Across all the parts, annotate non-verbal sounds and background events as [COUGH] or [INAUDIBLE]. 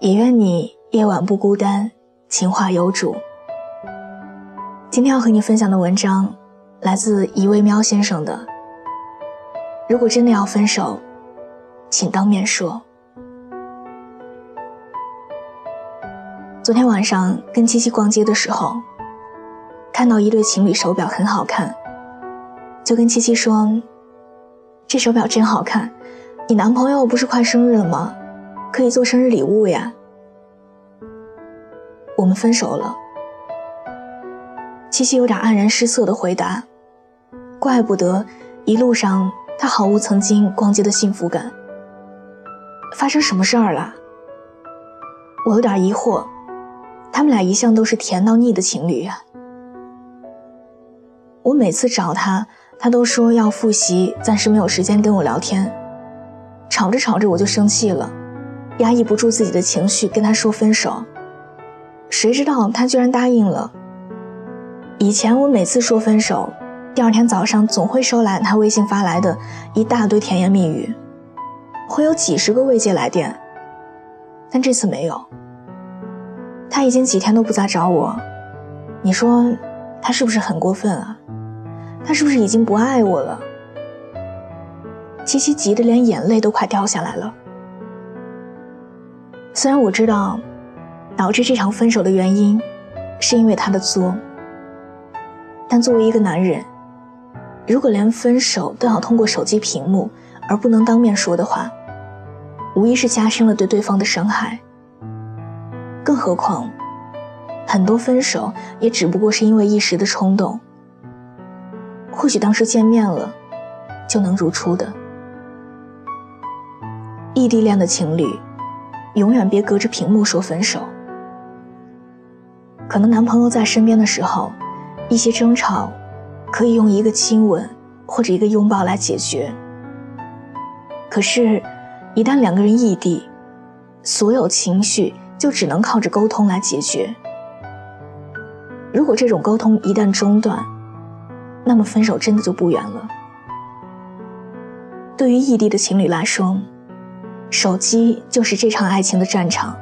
也愿你夜晚不孤单，情话有主。今天要和你分享的文章，来自一位喵先生的。如果真的要分手，请当面说。昨天晚上跟七七逛街的时候，看到一对情侣手表很好看，就跟七七说：“这手表真好看，你男朋友不是快生日了吗？”可以做生日礼物呀。我们分手了。七七有点黯然失色的回答：“怪不得一路上他毫无曾经逛街的幸福感。发生什么事儿了？”我有点疑惑。他们俩一向都是甜到腻的情侣啊。我每次找他，他都说要复习，暂时没有时间跟我聊天。吵着吵着我就生气了。压抑不住自己的情绪，跟他说分手。谁知道他居然答应了。以前我每次说分手，第二天早上总会收来他微信发来的一大堆甜言蜜语，会有几十个未接来电。但这次没有。他已经几天都不再找我，你说他是不是很过分啊？他是不是已经不爱我了？七七急得连眼泪都快掉下来了。虽然我知道，导致这场分手的原因，是因为他的作，但作为一个男人，如果连分手都要通过手机屏幕，而不能当面说的话，无疑是加深了对对方的伤害。更何况，很多分手也只不过是因为一时的冲动，或许当时见面了，就能如初的。异地恋的情侣。永远别隔着屏幕说分手。可能男朋友在身边的时候，一些争吵可以用一个亲吻或者一个拥抱来解决。可是，一旦两个人异地，所有情绪就只能靠着沟通来解决。如果这种沟通一旦中断，那么分手真的就不远了。对于异地的情侣来说，手机就是这场爱情的战场。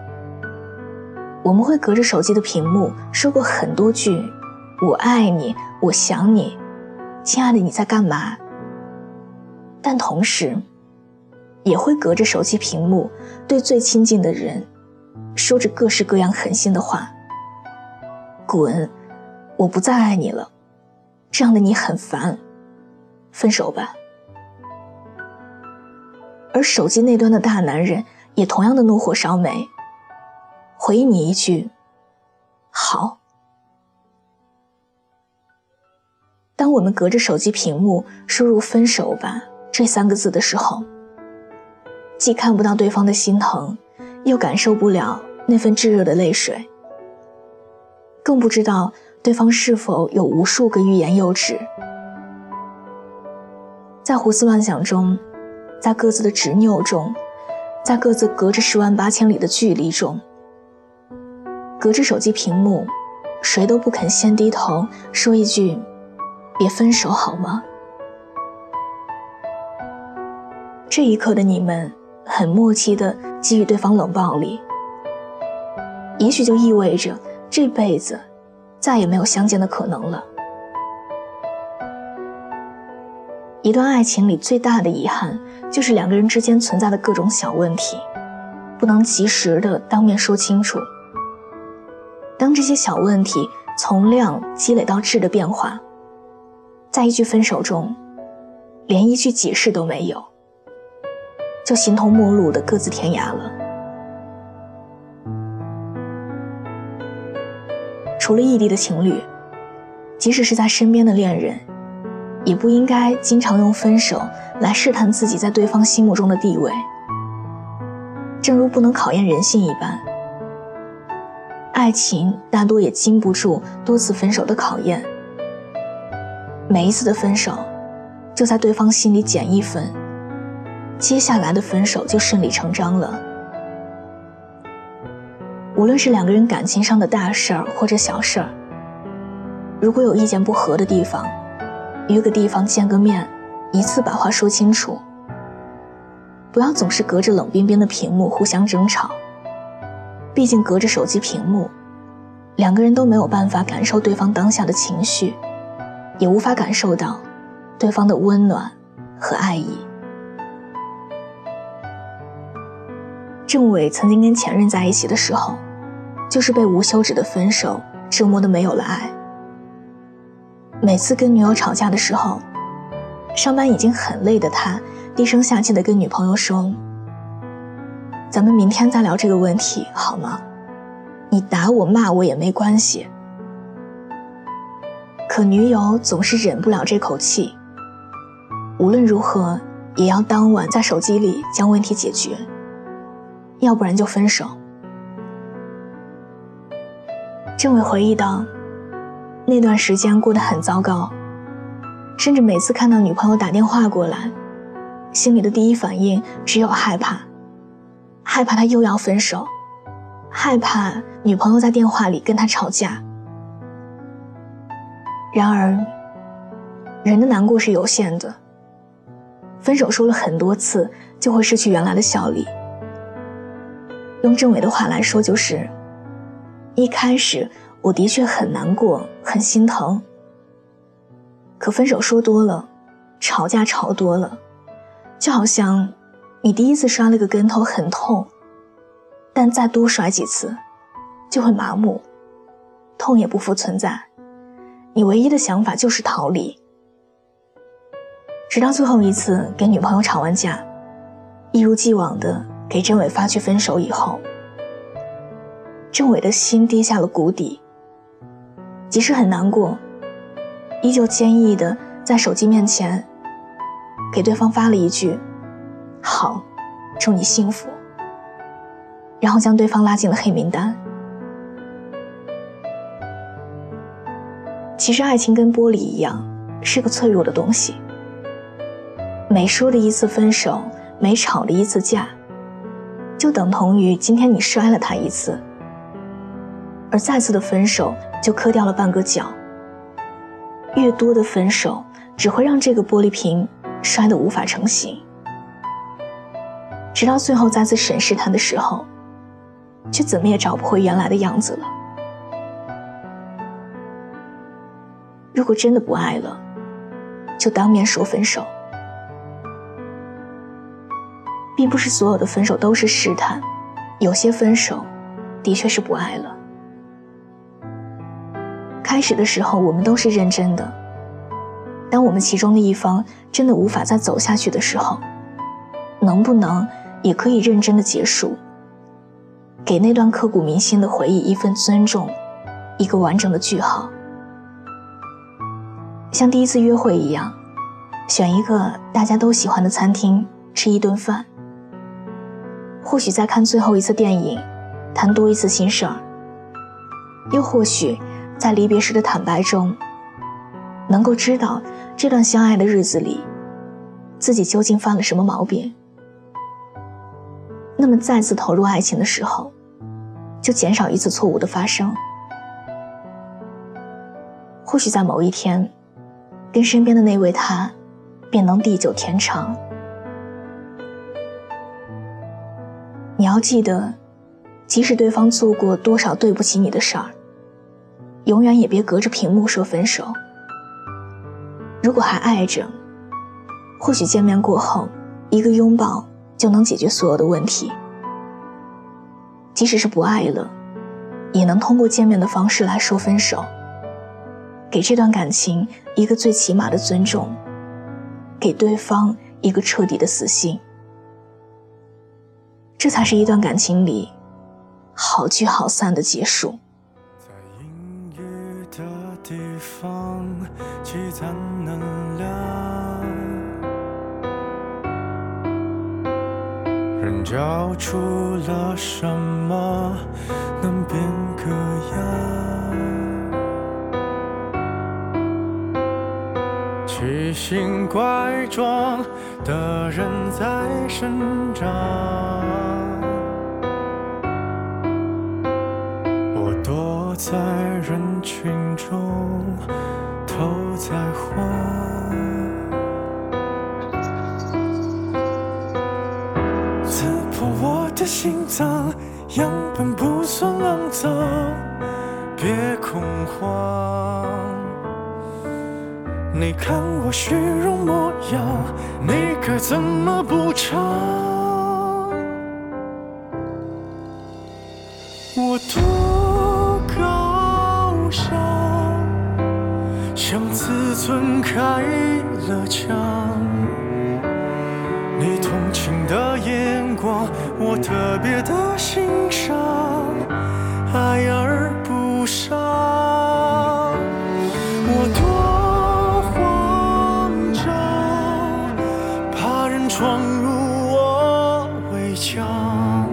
我们会隔着手机的屏幕说过很多句“我爱你”“我想你”“亲爱的你在干嘛”，但同时，也会隔着手机屏幕对最亲近的人说着各式各样狠心的话：“滚，我不再爱你了，这样的你很烦，分手吧。”而手机那端的大男人也同样的怒火烧眉，回应你一句：“好。”当我们隔着手机屏幕输入“分手吧”这三个字的时候，既看不到对方的心疼，又感受不了那份炙热的泪水，更不知道对方是否有无数个欲言又止，在胡思乱想中。在各自的执拗中，在各自隔着十万八千里的距离中，隔着手机屏幕，谁都不肯先低头说一句“别分手好吗？”这一刻的你们很默契地给予对方冷暴力，也许就意味着这辈子再也没有相见的可能了。一段爱情里最大的遗憾，就是两个人之间存在的各种小问题，不能及时的当面说清楚。当这些小问题从量积累到质的变化，在一句分手中，连一句解释都没有，就形同陌路的各自天涯了。除了异地的情侣，即使是在身边的恋人。也不应该经常用分手来试探自己在对方心目中的地位。正如不能考验人性一般，爱情大多也经不住多次分手的考验。每一次的分手，就在对方心里减一分，接下来的分手就顺理成章了。无论是两个人感情上的大事儿或者小事儿，如果有意见不合的地方，约个地方见个面，一次把话说清楚。不要总是隔着冷冰冰的屏幕互相争吵。毕竟隔着手机屏幕，两个人都没有办法感受对方当下的情绪，也无法感受到对方的温暖和爱意。郑伟曾经跟前任在一起的时候，就是被无休止的分手折磨的没有了爱。每次跟女友吵架的时候，上班已经很累的他。低声下气的跟女朋友说：“咱们明天再聊这个问题好吗？你打我骂我也没关系。”可女友总是忍不了这口气，无论如何也要当晚在手机里将问题解决，要不然就分手。郑伟回忆道：“那段时间过得很糟糕，甚至每次看到女朋友打电话过来。”心里的第一反应只有害怕，害怕他又要分手，害怕女朋友在电话里跟他吵架。然而，人的难过是有限的，分手说了很多次就会失去原来的效力。用郑伟的话来说，就是一开始我的确很难过，很心疼。可分手说多了，吵架吵多了。就好像，你第一次摔了个跟头很痛，但再多摔几次，就会麻木，痛也不复存在。你唯一的想法就是逃离。直到最后一次跟女朋友吵完架，一如既往的给郑伟发去分手以后，郑伟的心跌下了谷底。即使很难过，依旧坚毅的在手机面前。给对方发了一句“好，祝你幸福”，然后将对方拉进了黑名单。其实爱情跟玻璃一样，是个脆弱的东西。每说的一次分手，每吵的一次架，就等同于今天你摔了他一次，而再次的分手就磕掉了半个角。越多的分手，只会让这个玻璃瓶。摔得无法成型，直到最后再次审视他的时候，却怎么也找不回原来的样子了。如果真的不爱了，就当面说分手，并不是所有的分手都是试探，有些分手的确是不爱了。开始的时候，我们都是认真的。当我们其中的一方真的无法再走下去的时候，能不能也可以认真的结束，给那段刻骨铭心的回忆一份尊重，一个完整的句号？像第一次约会一样，选一个大家都喜欢的餐厅吃一顿饭，或许在看最后一次电影，谈多一次心事儿，又或许在离别时的坦白中。能够知道这段相爱的日子里，自己究竟犯了什么毛病，那么再次投入爱情的时候，就减少一次错误的发生。或许在某一天，跟身边的那位他，便能地久天长。你要记得，即使对方做过多少对不起你的事儿，永远也别隔着屏幕说分手。如果还爱着，或许见面过后，一个拥抱就能解决所有的问题。即使是不爱了，也能通过见面的方式来说分手，给这段感情一个最起码的尊重，给对方一个彻底的死心。这才是一段感情里好聚好散的结束。地方积攒能量，人交出了什么能变个样？奇形怪状的人在生长，我多在人群中，头在晃。刺破我的心脏样本不算肮脏，别恐慌。你看我虚荣模样，你该怎么补偿？我多自尊开了枪。你同情的眼光，我特别的欣赏，爱而不伤。我多慌张，怕人闯入我围墙，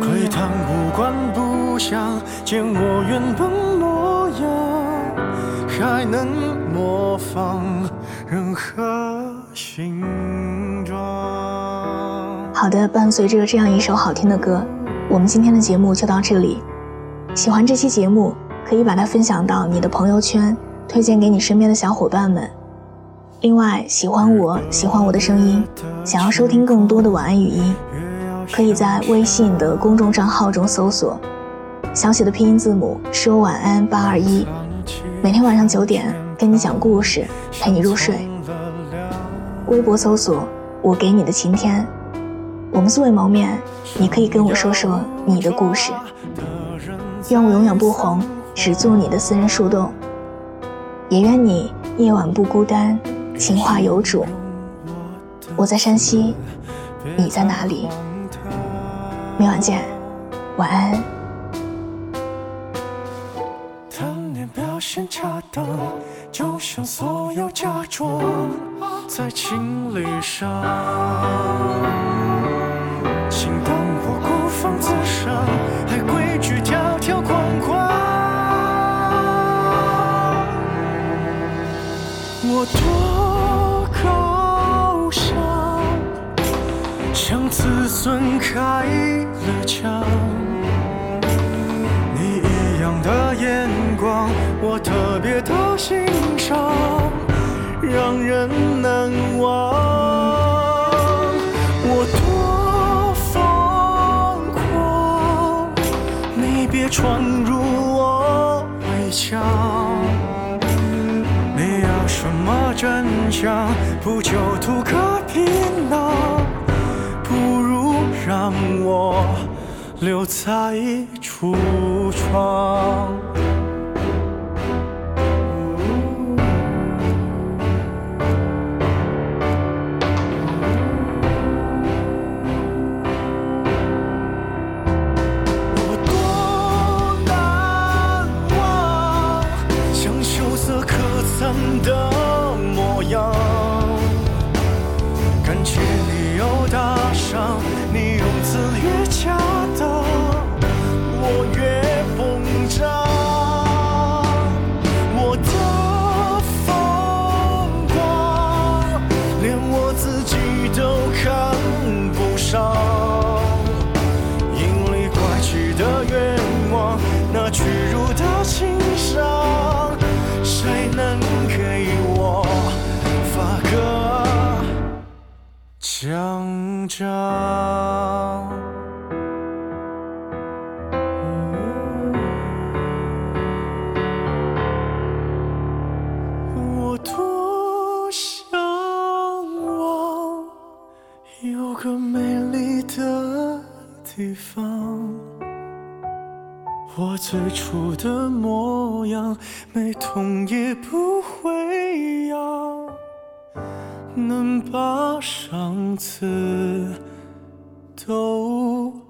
窥探无关不想见我原本，还能模仿任何形状。好的，伴随着这样一首好听的歌，我们今天的节目就到这里。喜欢这期节目，可以把它分享到你的朋友圈，推荐给你身边的小伙伴们。另外，喜欢我喜欢我的声音，想要收听更多的晚安语音，可以在微信的公众账号中搜索小写的拼音字母说晚安八二一，每天晚上九点跟你讲故事，陪你入睡。微博搜索我给你的晴天。我们素未谋面，你可以跟我说说你的故事。愿我永远不红，只做你的私人树洞。也愿你夜晚不孤单，情话有主。我在山西，你在哪里？明晚见，晚安。现恰当，就像所有假装在情理上。请当我孤芳自赏，还规矩条条框框。我多高尚，向自尊开了枪。你一样的眼光，我特别 [LAUGHS] 的欣赏，让人难忘。我多疯狂，你。别闯入我围墙，你要什么真相？不就图个皮囊？不如让我留在橱窗。章，我多向往有个美丽的地方，我最初的模样，没痛也不会痒。能把上次都。